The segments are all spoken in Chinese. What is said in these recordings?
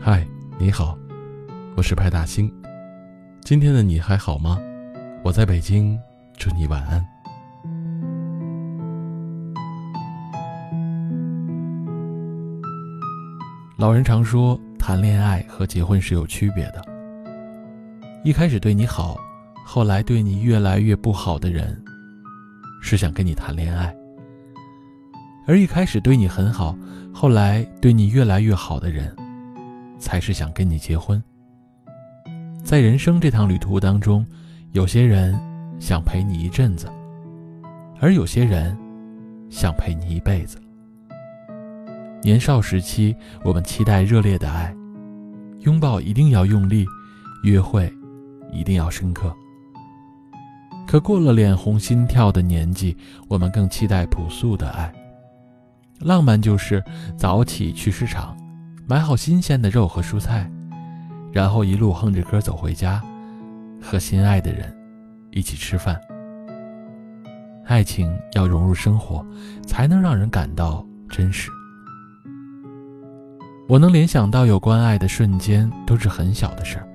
嗨你好，我是派大星。今天的你还好吗？我在北京，祝你晚安。老人常说，谈恋爱和结婚是有区别的。一开始对你好，后来对你越来越不好的人，是想跟你谈恋爱；而一开始对你很好，后来对你越来越好的人，才是想跟你结婚。在人生这趟旅途当中，有些人想陪你一阵子，而有些人想陪你一辈子。年少时期，我们期待热烈的爱，拥抱一定要用力，约会一定要深刻。可过了脸红心跳的年纪，我们更期待朴素的爱。浪漫就是早起去市场，买好新鲜的肉和蔬菜，然后一路哼着歌走回家，和心爱的人一起吃饭。爱情要融入生活，才能让人感到真实。我能联想到有关爱的瞬间，都是很小的事儿。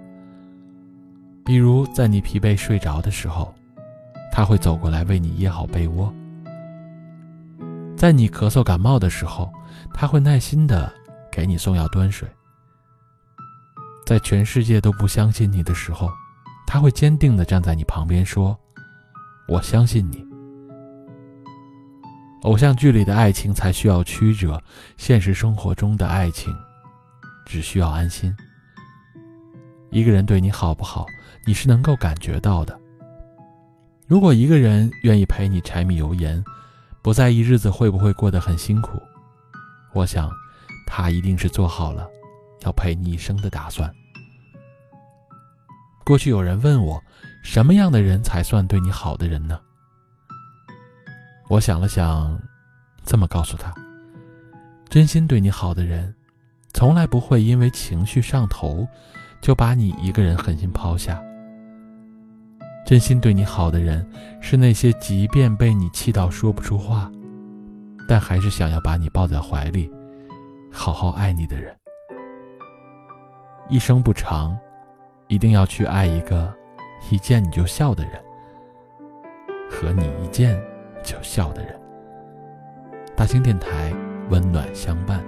比如在你疲惫睡着的时候，他会走过来为你掖好被窝；在你咳嗽感冒的时候，他会耐心的给你送药端水；在全世界都不相信你的时候，他会坚定的站在你旁边说：“我相信你。”偶像剧里的爱情才需要曲折，现实生活中的爱情只需要安心。一个人对你好不好，你是能够感觉到的。如果一个人愿意陪你柴米油盐，不在意日子会不会过得很辛苦，我想，他一定是做好了要陪你一生的打算。过去有人问我，什么样的人才算对你好的人呢？我想了想，这么告诉他：真心对你好的人，从来不会因为情绪上头，就把你一个人狠心抛下。真心对你好的人，是那些即便被你气到说不出话，但还是想要把你抱在怀里，好好爱你的人。一生不长，一定要去爱一个一见你就笑的人，和你一见。就笑的人，大兴电台温暖相伴。